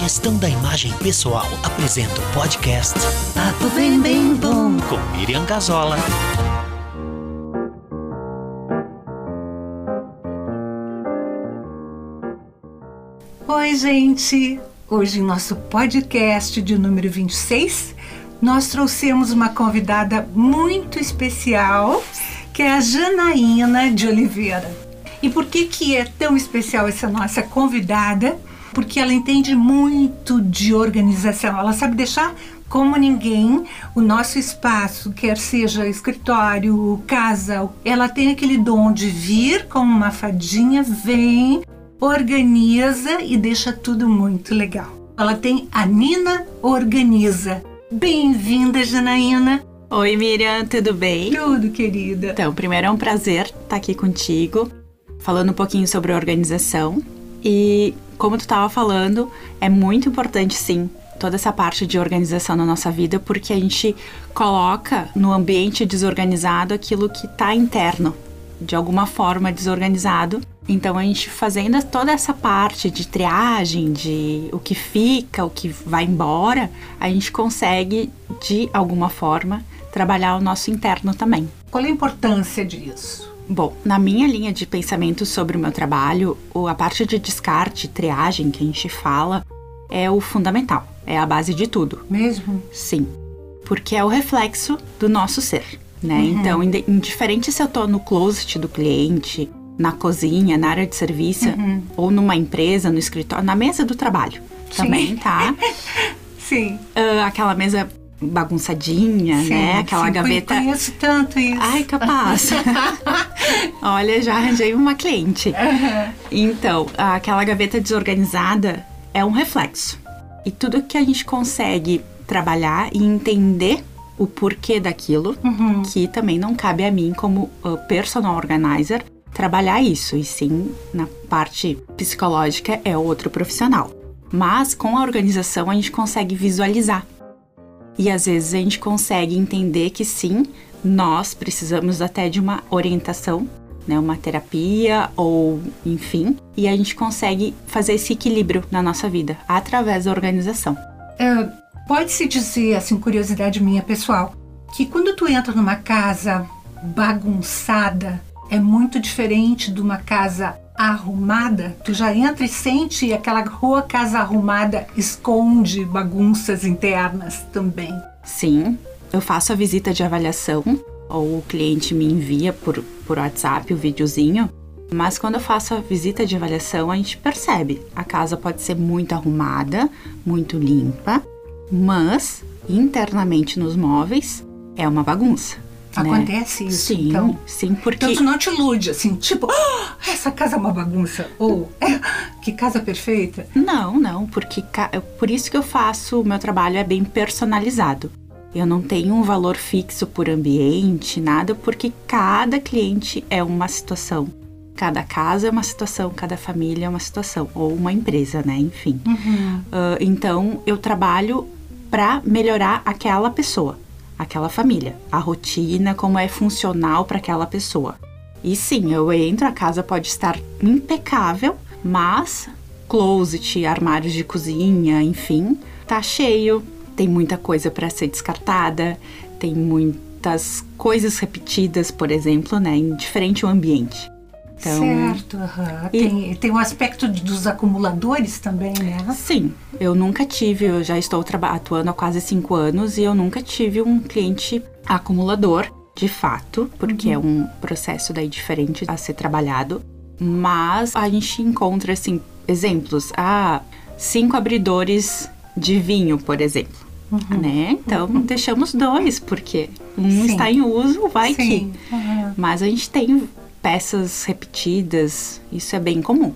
Gestão da imagem pessoal apresenta o podcast Papo bem bem bom. com Miriam Gazola. Oi, gente. Hoje em nosso podcast de número 26, nós trouxemos uma convidada muito especial, que é a Janaína de Oliveira. E por que que é tão especial essa nossa convidada? Porque ela entende muito de organização. Ela sabe deixar como ninguém o nosso espaço, quer seja escritório, casa. Ela tem aquele dom de vir como uma fadinha, vem, organiza e deixa tudo muito legal. Ela tem a Nina Organiza. Bem-vinda, Janaína. Oi, Miriam, tudo bem? Tudo, querida. Então, primeiro é um prazer estar aqui contigo, falando um pouquinho sobre organização. E como tu estava falando, é muito importante sim toda essa parte de organização na nossa vida, porque a gente coloca no ambiente desorganizado aquilo que está interno, de alguma forma desorganizado. Então a gente fazendo toda essa parte de triagem, de o que fica, o que vai embora, a gente consegue de alguma forma trabalhar o nosso interno também. Qual é a importância disso? Bom, na minha linha de pensamento sobre o meu trabalho, a parte de descarte, triagem que a gente fala, é o fundamental, é a base de tudo. Mesmo? Sim, porque é o reflexo do nosso ser, né? Então, inde- indiferente se eu tô no closet do cliente, na cozinha, na área de serviço, ou numa empresa, no escritório, na mesa do trabalho também, tá? Sim. Ah, aquela mesa bagunçadinha, sim, né? Aquela sim. gaveta. Conheço tanto isso. Ai, capaz. Olha, já arranjei uma cliente. Então, aquela gaveta desorganizada é um reflexo. E tudo que a gente consegue trabalhar e entender o porquê daquilo, que também não cabe a mim como uh, personal organizer trabalhar isso, e sim na parte psicológica é outro profissional. Mas com a organização a gente consegue visualizar. E às vezes a gente consegue entender que sim, nós precisamos até de uma orientação, né, uma terapia ou enfim, e a gente consegue fazer esse equilíbrio na nossa vida através da organização. É, Pode-se dizer, assim, curiosidade minha pessoal, que quando tu entra numa casa bagunçada, é muito diferente de uma casa arrumada. Tu já entra e sente aquela rua casa arrumada esconde bagunças internas também. Sim, eu faço a visita de avaliação ou o cliente me envia por, por WhatsApp o videozinho. Mas quando eu faço a visita de avaliação, a gente percebe. A casa pode ser muito arrumada, muito limpa, mas internamente nos móveis é uma bagunça. Né? Acontece isso, Sim, então? sim, porque Então tu não te ilude, assim, tipo, "Ah, essa casa é uma bagunça. Ou, "É, que casa perfeita. Não, não, porque por isso que eu faço o meu trabalho é bem personalizado. Eu não tenho um valor fixo por ambiente, nada, porque cada cliente é uma situação. Cada casa é uma situação, cada família é uma situação, ou uma empresa, né? Enfim. Ah, então eu trabalho para melhorar aquela pessoa, aquela família, a rotina, como é funcional para aquela pessoa. E sim, eu entro, a casa pode estar impecável, mas closet, armários de cozinha, enfim, tá cheio, tem muita coisa para ser descartada, tem muitas coisas repetidas, por exemplo, né, em diferente ambiente. Então, certo, aham. E- Tem, tem o aspecto de- dos acumuladores também, né? Sim, eu nunca tive, eu já estou atuando há quase cinco anos e eu nunca tive um cliente acumulador, de fato, porque é um processo daí diferente a ser trabalhado. Mas a gente encontra, assim, exemplos. Ah, cinco abridores de vinho, por exemplo. Né? Então, deixamos dois, porque um Sim. está em uso, vai que. Sim. aham. Mas a gente tem peças repetidas, isso é bem comum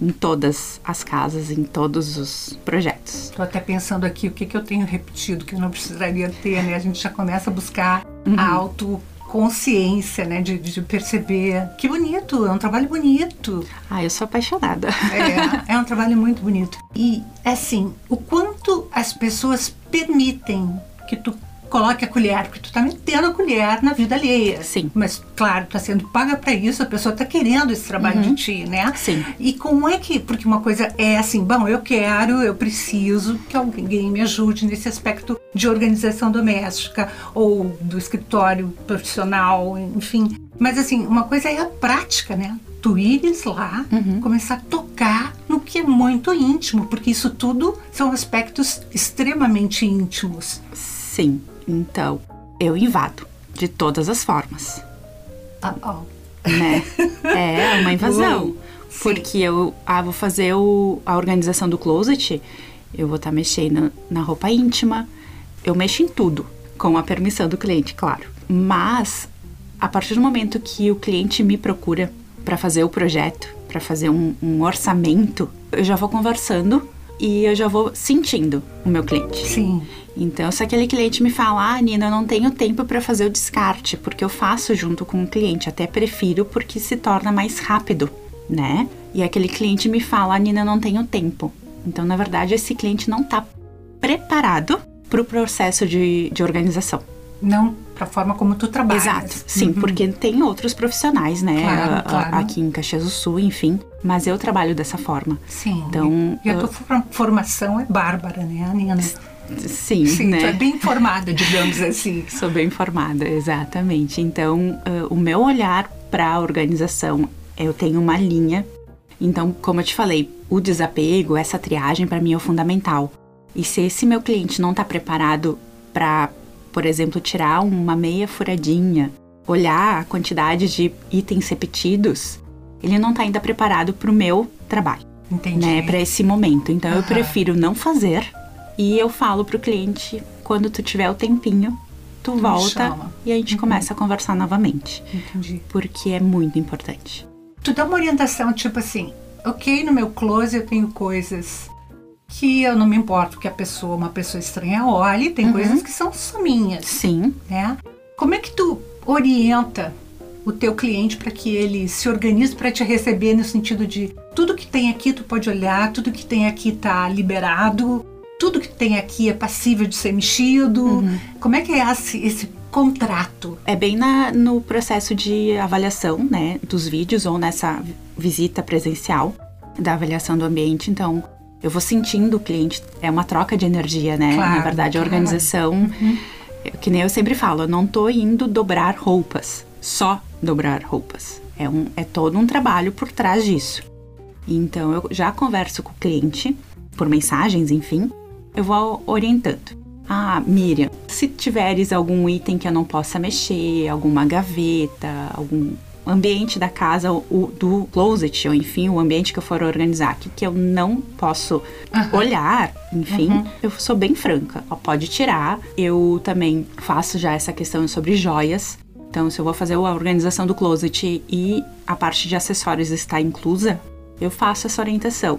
em todas as casas, em todos os projetos. Tô até pensando aqui o que, que eu tenho repetido que eu não precisaria ter, né? A gente já começa a buscar Uhum. a autoconsciência, né? De, de perceber. Que bonito, é um trabalho bonito. Ah, eu sou apaixonada. É, é um trabalho muito bonito. E, assim, o quanto as pessoas permitem que tu coloque a colher, porque tu tá metendo a colher na vida alheia. Sim. Mas, claro, tá sendo paga para isso, a pessoa tá querendo esse trabalho de ti, né? Uhum. Sim. E como é que, porque uma coisa é assim, bom, eu quero, eu preciso que alguém me ajude nesse aspecto de organização doméstica ou do escritório profissional, enfim. Mas assim, uma coisa é a prática, né? Tu ires lá, Uhum. começar a tocar no que é muito íntimo, porque isso tudo são aspectos extremamente íntimos. Sim. Então, eu invado de todas as formas, Ah, ó. né? é uma invasão. Uou. Sim. Porque eu ah, vou fazer o, a organização do closet, eu vou estar mexendo na roupa íntima, eu mexo em tudo, com a permissão do cliente, claro. Mas, a partir do momento que o cliente me procura para fazer o projeto, para fazer um, um orçamento, eu já vou conversando e eu já vou sentindo o meu cliente. Sim. Então, se aquele cliente me fala, ah, Nina, eu não tenho tempo para fazer o descarte, porque eu faço junto com o cliente, até prefiro porque se torna mais rápido, né? E aquele cliente me fala, ah, Nina, eu não tenho tempo. Então, na verdade, esse cliente não está preparado para o processo de, de organização. Não para a forma como tu trabalhas. Exato, sim, porque tem outros profissionais, né? Claro, claro. Aqui em Caxias do Sul, enfim. Mas eu trabalho dessa forma. Sim. Então, e a tua for- formação é bárbara, né, Nina? Sim, Sim, né? tu é bem informada, digamos assim. Sou bem informada, exatamente. Então, ah, o meu olhar para a organização, eu tenho uma linha. Então, como eu te falei, o desapego, essa triagem para mim é o fundamental. E se esse meu cliente não está preparado para, por exemplo, tirar uma meia furadinha, olhar a quantidade de itens repetidos, ele não está ainda preparado para o meu trabalho Entendi. né, para esse momento. Então eu Aham. prefiro não fazer e eu falo pro cliente quando tu tiver o tempinho, tu me volta. Uhum. e a gente começa a conversar novamente, Entendi. porque é muito importante. Tu dá uma orientação tipo assim, ok, no meu close eu tenho coisas que eu não me importo que a pessoa, uma pessoa estranha olhe, tem Uhum. coisas que são só minhas, Sim, né? Como é que tu orienta o teu cliente para que ele se organize para te receber no sentido de tudo que tem aqui tu pode olhar, tudo que tem aqui tá liberado, tudo que tem aqui é passível de ser mexido. Uhum. Como é que é esse, esse contrato? é bem na, no processo de avaliação, né, dos vídeos ou nessa visita presencial da avaliação do ambiente. Então, eu vou sentindo o cliente, é uma troca de energia, né? Claro, na verdade, a claro. organização, é, que nem eu sempre falo, eu não tô indo dobrar roupas, só dobrar roupas. É, um, é todo um trabalho por trás disso. Então, eu já converso com o cliente, por mensagens, enfim, eu vou orientando. Ah, Miriam, se tiveres algum item que eu não possa mexer, alguma gaveta, algum ambiente da casa, o, do closet, ou enfim, o ambiente que eu for organizar, que, que eu não posso olhar, enfim, eu sou bem franca. Ó, pode tirar. Eu também faço já essa questão sobre joias. Então, se eu vou fazer a organização do closet e a parte de acessórios está inclusa, eu faço essa orientação.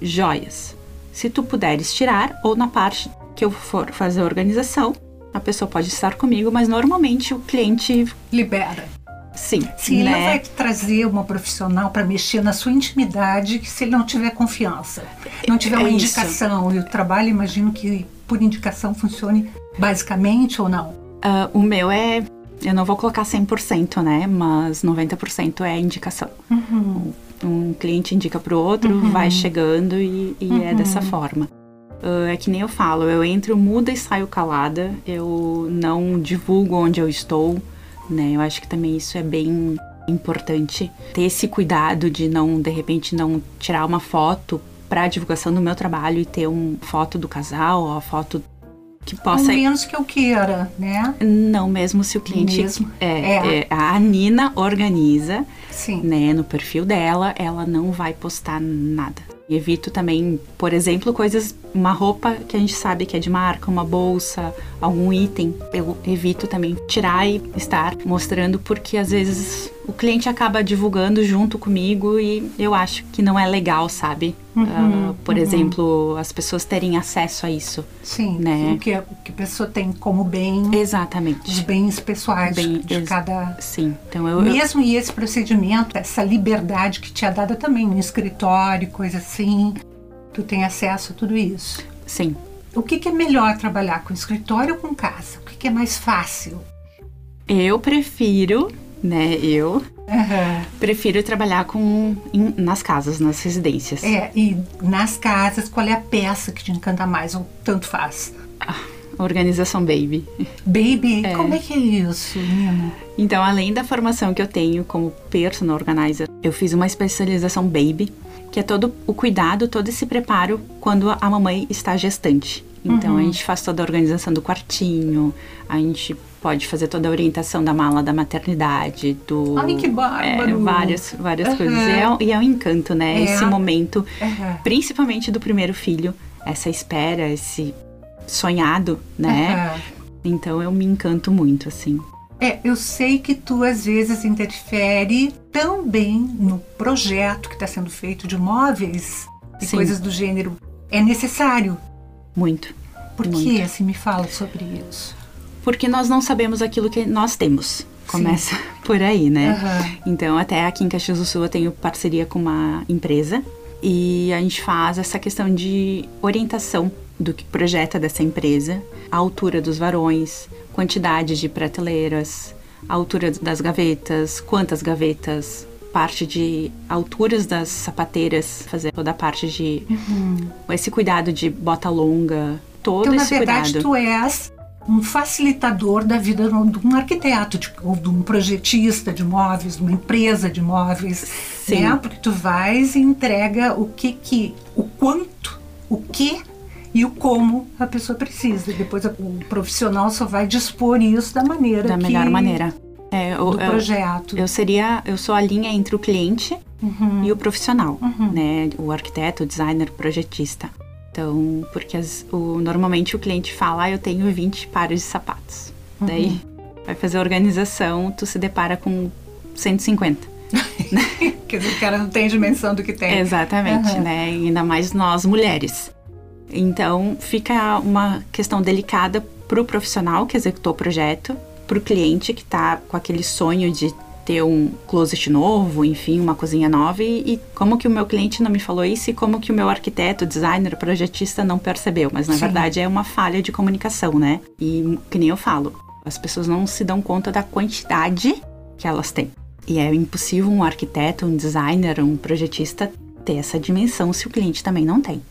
Joias. Se tu puderes tirar, ou na parte que eu for fazer a organização, a pessoa pode estar comigo, mas normalmente o cliente, Libera. Sim, ele não né? vai trazer uma profissional para mexer na sua intimidade se ele não tiver confiança, não tiver uma É isso. indicação. E o trabalho, imagino que por indicação funcione basicamente ou não. Ah, o meu é. Eu não vou colocar 100%, né? Mas 90% é indicação. Uhum. Um cliente indica pro outro, vai chegando e, e é dessa forma. Ah, é que nem eu falo, eu entro muda e saio calada, eu não divulgo onde eu estou, né? Eu acho que também isso é bem importante. Ter esse cuidado de não, de repente, não tirar uma foto para divulgação do meu trabalho e ter uma foto do casal ou a foto que Ao possa menos que eu queira, né? não, mesmo se o cliente. Mesmo? É, É. é, a Nina organiza, Sim. né, no perfil dela, ela não vai postar nada. E evito também, por exemplo, coisas, uma roupa que a gente sabe que é de marca, uma bolsa, algum item. Eu evito também tirar e estar mostrando, porque às vezes o cliente acaba divulgando junto comigo e eu acho que não é legal, sabe? Ah, por exemplo, as pessoas terem acesso a isso. Sim. Né? O, que, a- o que a pessoa tem como bem, os Exatamente. bens pessoais Bem, de ex- cada. Sim. Então eu, eu Mesmo e esse procedimento, essa liberdade que te é dada também no escritório, coisa assim, tu tem acesso a tudo isso. Sim. O que, que é melhor trabalhar com escritório ou com casa? O que, que é mais fácil? Eu prefiro, né? Eu Aham. prefiro trabalhar com em- nas casas, nas residências. É, e nas casas, qual é a peça que te encanta mais? Ou tanto faz? Organização baby. Baby, como é que é isso, Nina? Então, além da formação que eu tenho como personal organizer, eu fiz uma especialização baby, que é todo o cuidado, todo esse preparo quando a mamãe está gestante. Então, a gente faz toda a organização do quartinho, a gente pode fazer toda a orientação da mala da maternidade, do... Ai, que bárbaro! É, várias, várias Aham. coisas. E é, e é um encanto, né? É. Esse momento, Aham. principalmente do primeiro filho, essa espera, esse sonhado, né? Aham. Então, eu me encanto muito, assim. É, eu sei que tu às vezes interfere também no projeto que está sendo feito de móveis e Sim. coisas do gênero. É necessário. Muito. Por Muito. que assim me fala sobre isso? Porque nós não sabemos aquilo que nós temos. Começa por aí, né? Aham. Então, até aqui em Caxias do Sul eu tenho parceria com uma empresa e a gente faz essa questão de orientação do que projeta dessa empresa, a altura dos varões, quantidade de prateleiras, a altura das gavetas, quantas gavetas, parte de alturas das sapateiras, fazer toda a parte de esse cuidado de bota longa, todo Então, na esse verdade, cuidado. tu és um facilitador da vida de um arquiteto, de, ou de um projetista de móveis, de uma empresa de móveis, Sim. né? Porque tu vais e entrega o que que, o quanto, o que e o como a pessoa precisa. Depois o profissional só vai dispor isso da maneira da que- melhor maneira. É, eu, do eu- projeto. eu seria, eu sou a linha entre o cliente Uhum. e o profissional, né? O arquiteto, o designer, o projetista. Então, porque as- o, normalmente o cliente fala, ah, eu tenho 20 pares de sapatos. Uhum. Daí vai fazer a organização, tu se depara com 150. Quer dizer, o cara não tem dimensão do que tem. Exatamente, Aham. né? Ainda mais nós mulheres. Então, fica uma questão delicada pro profissional que executou o projeto, pro cliente que tá com aquele sonho de ter um closet novo, enfim, uma cozinha nova e, e como que o meu cliente não me falou isso e como que o meu arquiteto, designer, projetista não percebeu, mas na Sim. verdade é uma falha de comunicação, né? E que nem eu falo, as pessoas não se dão conta da quantidade que elas têm. E é impossível um arquiteto, um designer, um projetista ter essa dimensão se o cliente também não tem.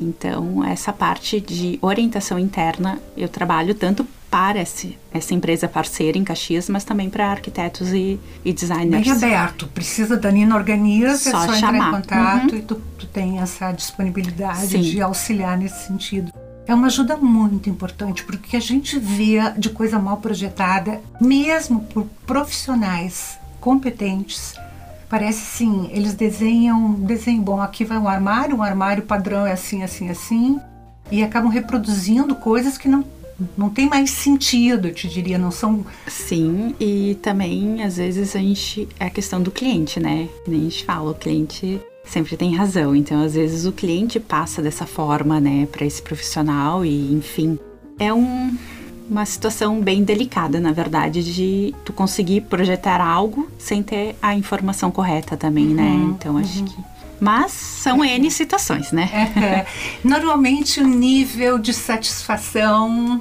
Então, essa parte de orientação interna eu trabalho tanto para esse, essa empresa parceira em Caxias, mas também para arquitetos e, e designers. Bem aberto. Precisa da Nina Organiza, Só é só entrar em chamar. contato e tu, tu tem essa disponibilidade Sim. de auxiliar nesse sentido. É uma ajuda muito importante, porque a gente vê de coisa mal projetada, mesmo por profissionais competentes. Parece assim, eles desenham, desenho bom, aqui vai um armário, um armário padrão é assim, assim, assim, e acabam reproduzindo coisas que não, não tem mais sentido, eu te diria, não são Sim, e também às vezes a gente. É a questão do cliente, né? Nem a gente fala, o cliente sempre tem razão. Então, às vezes o cliente passa dessa forma, né, para esse profissional e, enfim. É um, uma situação bem delicada, na verdade, de tu conseguir projetar algo sem ter a informação correta também, né? Então, acho que. Mas são N situações, né? É. Normalmente o nível de satisfação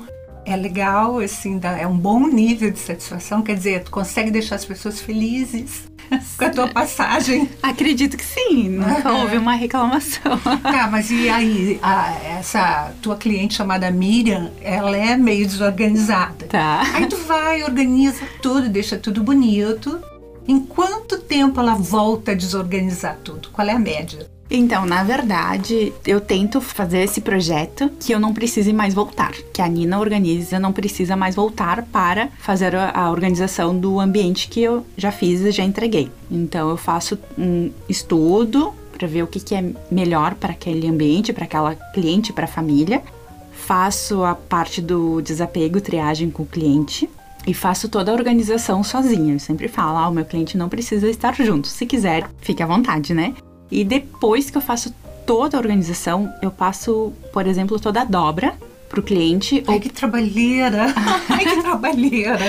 é legal, assim, dá- é um bom nível de satisfação, quer dizer, tu consegue deixar as pessoas felizes com a tua passagem. Acredito que sim, nunca Aham. houve uma reclamação. Tá, mas e aí, a- essa tua cliente chamada Miriam, ela é meio desorganizada. Tá. Aí tu vai, organiza tudo, deixa tudo bonito. Em quanto tempo ela volta a desorganizar tudo? Qual é a média? Então, na verdade, eu tento fazer esse projeto que eu não precise mais voltar. Que a Nina organiza não precisa mais voltar para fazer a, organização do ambiente que eu já fiz e já entreguei. Então, eu faço um estudo para ver o que, que é melhor para aquele ambiente, para aquela cliente, para a família. Faço a parte do desapego, triagem com o cliente. E faço toda a organização sozinha. Eu sempre falo, ah, o meu cliente não precisa estar junto. Se quiser, fique à vontade, né? E depois que eu faço toda a organização, eu passo, por exemplo, toda a dobra pro cliente. Ai, que trabalheira! Ai, que trabalheira!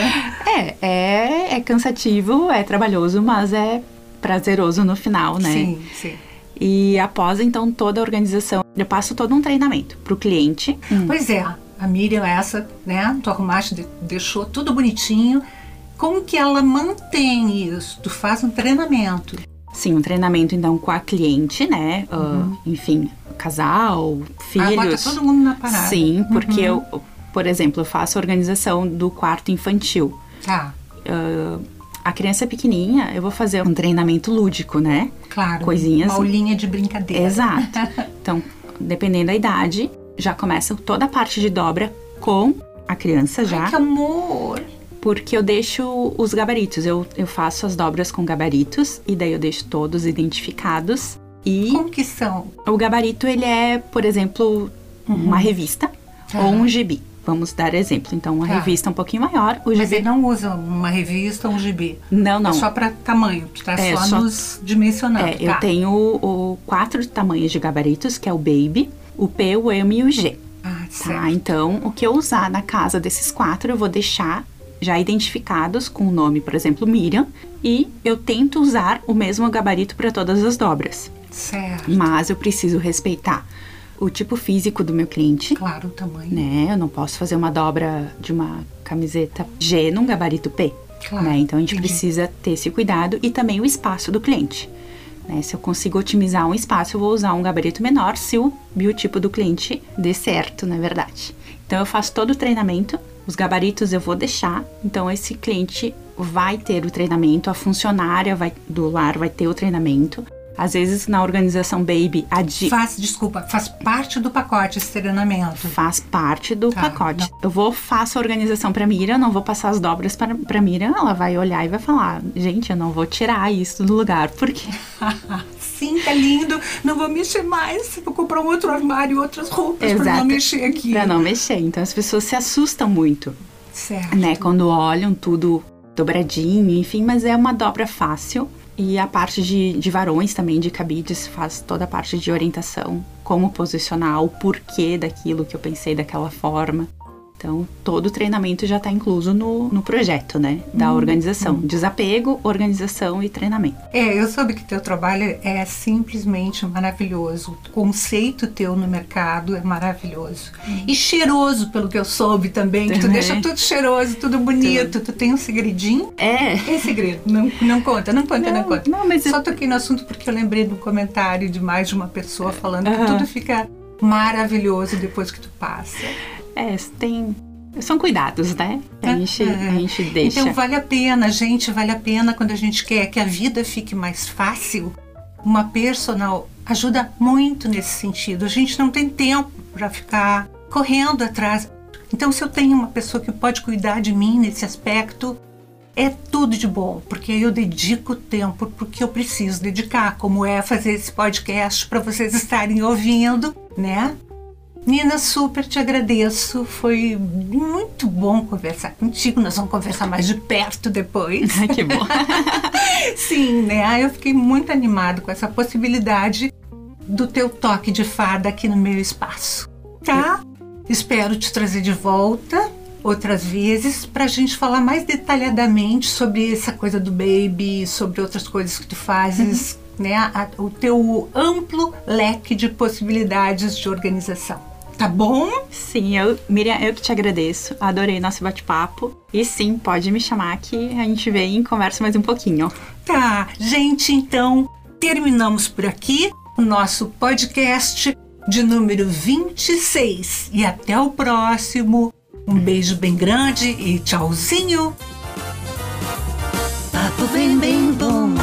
É, é, é cansativo, é trabalhoso, mas é prazeroso no final, né? Sim, sim. E após então toda a organização, eu passo todo um treinamento para o cliente. Hum. Pois é, a Miriam essa, né? Tu arrumaste, deixou tudo bonitinho. Como que ela mantém isso? Tu faz um treinamento. Sim, um treinamento então com a cliente, né? Uhum. Uh, enfim, casal, filhos. Ah, bota todo mundo na parada. Sim, porque uhum. eu, por exemplo, eu faço a organização do quarto infantil. Tá. Uh, a criança pequenininha, eu vou fazer um treinamento lúdico, né? Claro. Coisinhas. Uma aulinha de brincadeira. Exato. Então, dependendo da idade, já começa toda a parte de dobra com a criança já. Ai, que amor! Porque eu deixo os gabaritos. Eu, eu faço as dobras com gabaritos e daí eu deixo todos identificados. E Como que são? O gabarito, ele é, por exemplo, uhum. uma revista ou um gibi. Vamos dar exemplo. Então, uma tá. revista um pouquinho maior. O Mas ele não usa uma revista ou um gibi? Não, não. É só para tamanho, está é, só, só, nos dimensionando. É, tá. eu tenho o, o, quatro tamanhos de gabaritos, que é o Baby, o P, o M e o G. Ah, tá? Então, o que eu usar na casa desses quatro, eu vou deixar já identificados com o nome, por exemplo, Miriam, e eu tento usar o mesmo gabarito para todas as dobras. Certo. Mas eu preciso respeitar o tipo físico do meu cliente. Claro, o tamanho. Né? Eu não posso fazer uma dobra de uma camiseta G num gabarito P. Claro. Né? Então a gente entendi. precisa ter esse cuidado e também o espaço do cliente. Né? Se eu consigo otimizar um espaço, eu vou usar um gabarito menor se o biotipo do cliente dê certo, na é verdade. Então eu faço todo o treinamento, os gabaritos eu vou deixar. Então esse cliente vai ter o treinamento, a funcionária vai, do lar vai ter o treinamento. Às vezes na organização Baby a di... Faz, desculpa, faz parte do pacote esse treinamento. Faz parte do tá, pacote. Não. Eu vou, faço a organização pra Mira, não vou passar as dobras pra, pra Mira, ela vai olhar e vai falar, gente, eu não vou tirar isso do lugar, porque... Sim, tá lindo, não vou mexer mais, vou comprar um outro armário, outras roupas Exato. pra não mexer aqui. Pra não mexer, então as pessoas se assustam muito. Certo. Né, quando olham tudo dobradinho, enfim, mas é uma dobra fácil e a parte de, de varões também, de cabides, faz toda a parte de orientação, como posicionar, o porquê daquilo que eu pensei daquela forma. Então, todo o treinamento já está incluso no, no projeto, né? Da hum, organização. Hum. Desapego, organização e treinamento. É, eu soube que teu trabalho é simplesmente maravilhoso. O conceito teu no mercado é maravilhoso. Hum. E cheiroso, pelo que eu soube também. também. Que tu deixa tudo cheiroso, tudo bonito. Tudo. Tu tem um segredinho? É. É segredo. Não, não conta, não conta, não, não conta. Não, mas Só eu... toquei no assunto porque eu lembrei do comentário de mais de uma pessoa falando uh -huh. que tudo fica maravilhoso depois que tu passa. É, tem. São cuidados, né? A, é, gente, a gente deixa. Então vale a pena, gente, vale a pena quando a gente quer que a vida fique mais fácil. Uma personal ajuda muito nesse sentido. A gente não tem tempo para ficar correndo atrás. Então, se eu tenho uma pessoa que pode cuidar de mim nesse aspecto, é tudo de bom, porque eu dedico tempo porque eu preciso dedicar, como é fazer esse podcast para vocês estarem ouvindo, né? Nina, super te agradeço. Foi muito bom conversar contigo. Nós vamos conversar mais de perto depois. Ai, que bom. Sim, né? Eu fiquei muito animado com essa possibilidade do teu toque de fada aqui no meu espaço. Tá? Espero te trazer de volta outras vezes para a gente falar mais detalhadamente sobre essa coisa do baby, sobre outras coisas que tu fazes, uhum. né? A, o teu amplo leque de possibilidades de organização. Tá bom? Sim, eu, Miriam, eu que te agradeço. Adorei nosso bate-papo. E sim, pode me chamar que a gente vem e conversa mais um pouquinho. Tá, gente, então terminamos por aqui o nosso podcast de número 26. E até o próximo. Um beijo bem grande e tchauzinho. Papo bem, bem bom.